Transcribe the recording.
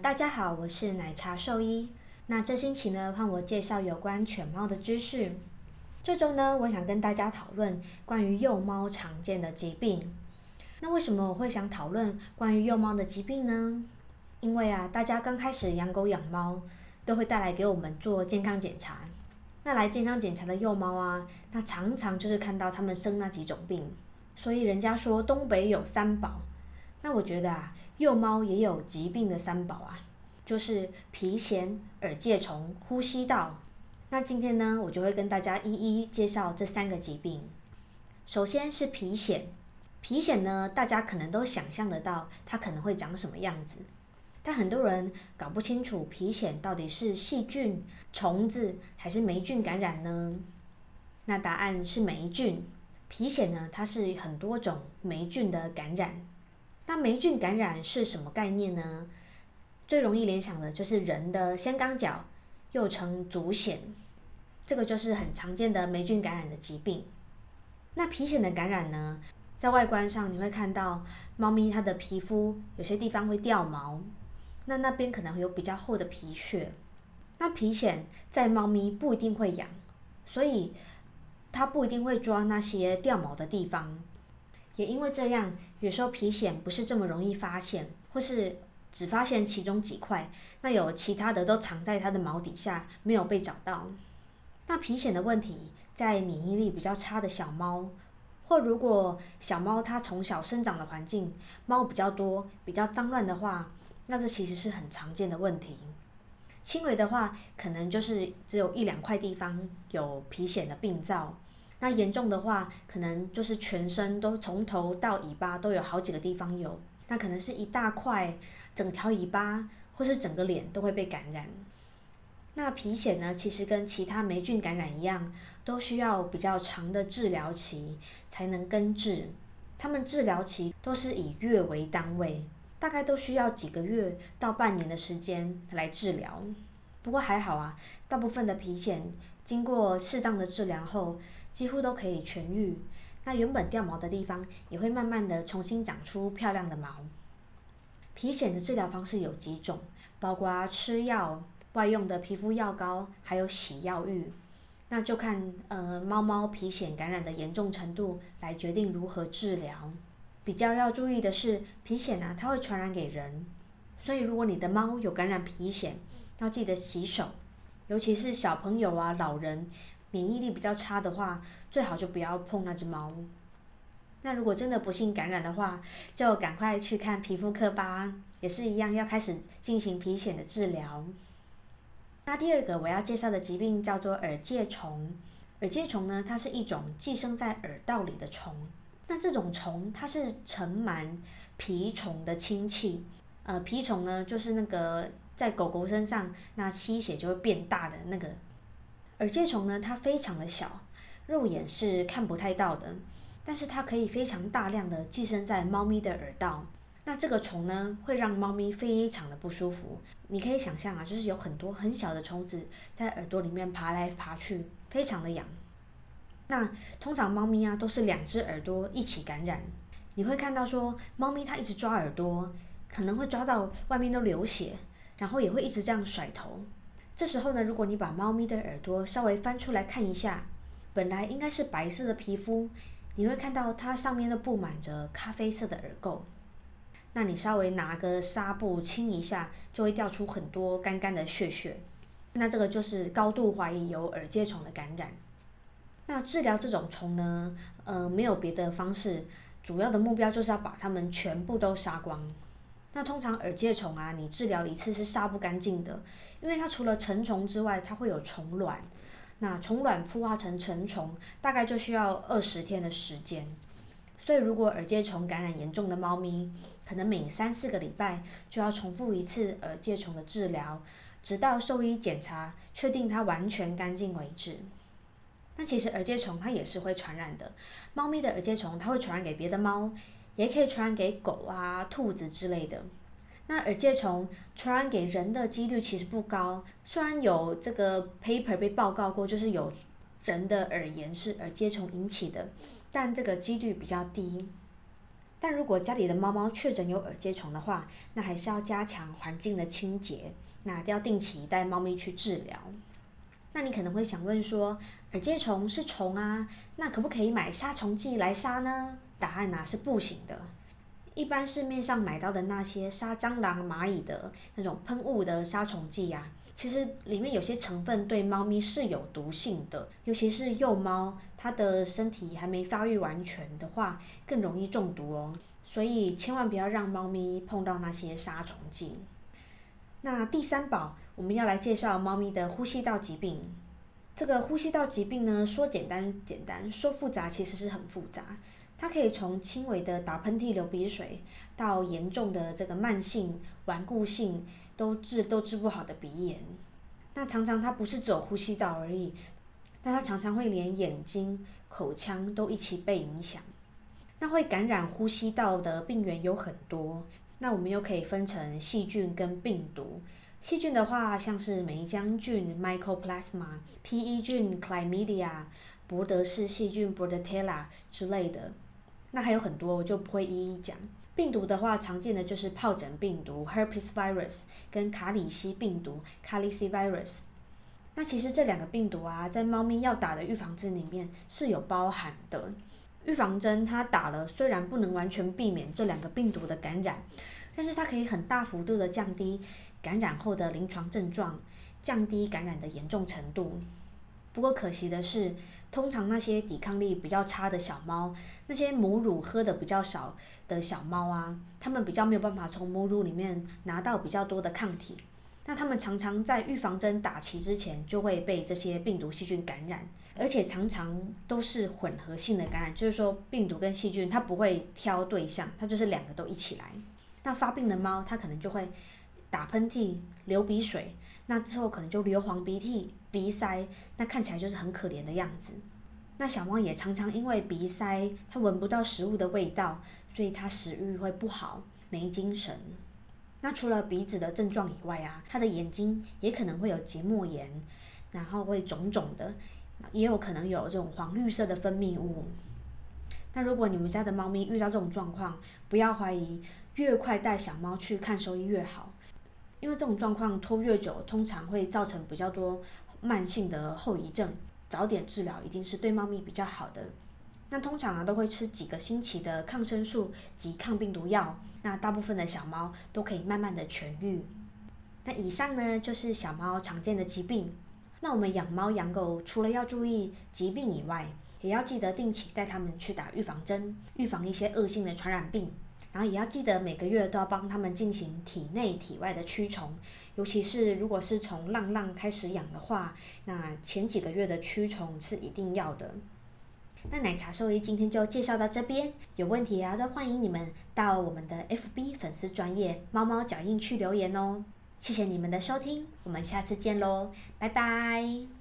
大家好，我是奶茶兽医。那这星期呢，换我介绍有关犬猫的知识。这周呢，我想跟大家讨论关于幼猫常见的疾病。那为什么我会想讨论关于幼猫的疾病呢？因为啊，大家刚开始养狗养猫，都会带来给我们做健康检查。那来健康检查的幼猫啊，那常常就是看到它们生那几种病。所以人家说东北有三宝，那我觉得啊。幼猫也有疾病的三宝啊，就是皮癣、耳疥虫、呼吸道。那今天呢，我就会跟大家一一介绍这三个疾病。首先是皮癣，皮癣呢，大家可能都想象得到它可能会长什么样子，但很多人搞不清楚皮癣到底是细菌、虫子还是霉菌感染呢？那答案是霉菌。皮癣呢，它是很多种霉菌的感染。那霉菌感染是什么概念呢？最容易联想的就是人的先肛角，又称足癣，这个就是很常见的霉菌感染的疾病。那皮癣的感染呢，在外观上你会看到猫咪它的皮肤有些地方会掉毛，那那边可能会有比较厚的皮屑。那皮癣在猫咪不一定会痒，所以它不一定会抓那些掉毛的地方。也因为这样，有时候皮癣不是这么容易发现，或是只发现其中几块，那有其他的都藏在它的毛底下，没有被找到。那皮癣的问题，在免疫力比较差的小猫，或如果小猫它从小生长的环境猫比较多、比较脏乱的话，那这其实是很常见的问题。轻微的话，可能就是只有一两块地方有皮癣的病灶。那严重的话，可能就是全身都从头到尾巴都有好几个地方有，那可能是一大块，整条尾巴或是整个脸都会被感染。那皮癣呢，其实跟其他霉菌感染一样，都需要比较长的治疗期才能根治。它们治疗期都是以月为单位，大概都需要几个月到半年的时间来治疗。不过还好啊，大部分的皮癣经过适当的治疗后，几乎都可以痊愈，那原本掉毛的地方也会慢慢的重新长出漂亮的毛。皮癣的治疗方式有几种，包括吃药、外用的皮肤药膏，还有洗药浴。那就看呃猫猫皮癣感染的严重程度来决定如何治疗。比较要注意的是，皮癣呢它会传染给人，所以如果你的猫有感染皮癣，要记得洗手，尤其是小朋友啊、老人。免疫力比较差的话，最好就不要碰那只猫。那如果真的不幸感染的话，就赶快去看皮肤科吧，也是一样要开始进行皮癣的治疗。那第二个我要介绍的疾病叫做耳疥虫。耳疥虫呢，它是一种寄生在耳道里的虫。那这种虫它是尘螨蜱虫的亲戚。呃，蜱虫呢，就是那个在狗狗身上那吸血就会变大的那个。耳疥虫呢，它非常的小，肉眼是看不太到的，但是它可以非常大量的寄生在猫咪的耳道。那这个虫呢，会让猫咪非常的不舒服。你可以想象啊，就是有很多很小的虫子在耳朵里面爬来爬去，非常的痒。那通常猫咪啊，都是两只耳朵一起感染。你会看到说，猫咪它一直抓耳朵，可能会抓到外面都流血，然后也会一直这样甩头。这时候呢，如果你把猫咪的耳朵稍微翻出来看一下，本来应该是白色的皮肤，你会看到它上面都布满着咖啡色的耳垢。那你稍微拿个纱布清一下，就会掉出很多干干的血血。那这个就是高度怀疑有耳疥虫的感染。那治疗这种虫呢，呃，没有别的方式，主要的目标就是要把它们全部都杀光。那通常耳疥虫啊，你治疗一次是杀不干净的。因为它除了成虫之外，它会有虫卵，那虫卵孵化成成虫，大概就需要二十天的时间。所以如果耳疥虫感染严重的猫咪，可能每三四个礼拜就要重复一次耳疥虫的治疗，直到兽医检查确定它完全干净为止。那其实耳疥虫它也是会传染的，猫咪的耳疥虫它会传染给别的猫，也可以传染给狗啊、兔子之类的。那耳疥虫传染给人的几率其实不高，虽然有这个 paper 被报告过，就是有人的耳炎是耳疥虫引起的，但这个几率比较低。但如果家里的猫猫确诊有耳疥虫的话，那还是要加强环境的清洁，那要定期带猫咪去治疗。那你可能会想问说，耳疥虫是虫啊，那可不可以买杀虫剂来杀呢？答案呢是不行的。一般市面上买到的那些杀蟑螂、蚂蚁的那种喷雾的杀虫剂呀，其实里面有些成分对猫咪是有毒性的，尤其是幼猫，它的身体还没发育完全的话，更容易中毒哦。所以千万不要让猫咪碰到那些杀虫剂。那第三宝，我们要来介绍猫咪的呼吸道疾病。这个呼吸道疾病呢，说简单简单，说复杂其实是很复杂。它可以从轻微的打喷嚏、流鼻水，到严重的这个慢性、顽固性都治都治不好的鼻炎。那常常它不是只有呼吸道而已，那它常常会连眼睛、口腔都一起被影响。那会感染呼吸道的病原有很多，那我们又可以分成细菌跟病毒。细菌的话，像是梅浆菌 （Mycoplasma）、P.E. 菌 （Chlamydia）、博德氏细菌 （Bordetella） 之类的。那还有很多，我就不会一一讲。病毒的话，常见的就是疱疹病毒 （Herpes virus） 跟卡里西病毒 （Kali virus）。那其实这两个病毒啊，在猫咪要打的预防针里面是有包含的。预防针它打了，虽然不能完全避免这两个病毒的感染，但是它可以很大幅度的降低感染后的临床症状，降低感染的严重程度。不过可惜的是。通常那些抵抗力比较差的小猫，那些母乳喝的比较少的小猫啊，它们比较没有办法从母乳里面拿到比较多的抗体。那它们常常在预防针打齐之前就会被这些病毒细菌感染，而且常常都是混合性的感染，就是说病毒跟细菌它不会挑对象，它就是两个都一起来。那发病的猫它可能就会打喷嚏、流鼻水。那之后可能就流黄鼻涕、鼻塞，那看起来就是很可怜的样子。那小猫也常常因为鼻塞，它闻不到食物的味道，所以它食欲会不好，没精神。那除了鼻子的症状以外啊，它的眼睛也可能会有结膜炎，然后会肿肿的，也有可能有这种黄绿色的分泌物。那如果你们家的猫咪遇到这种状况，不要怀疑，越快带小猫去看兽医越好。因为这种状况拖越久，通常会造成比较多慢性的后遗症。早点治疗一定是对猫咪比较好的。那通常呢都会吃几个星期的抗生素及抗病毒药，那大部分的小猫都可以慢慢的痊愈。那以上呢就是小猫常见的疾病。那我们养猫养狗除了要注意疾病以外，也要记得定期带它们去打预防针，预防一些恶性的传染病。然后也要记得每个月都要帮他们进行体内体外的驱虫，尤其是如果是从浪浪开始养的话，那前几个月的驱虫是一定要的。那奶茶兽医今天就介绍到这边，有问题啊都欢迎你们到我们的 FB 粉丝专业猫猫脚印去留言哦。谢谢你们的收听，我们下次见喽，拜拜。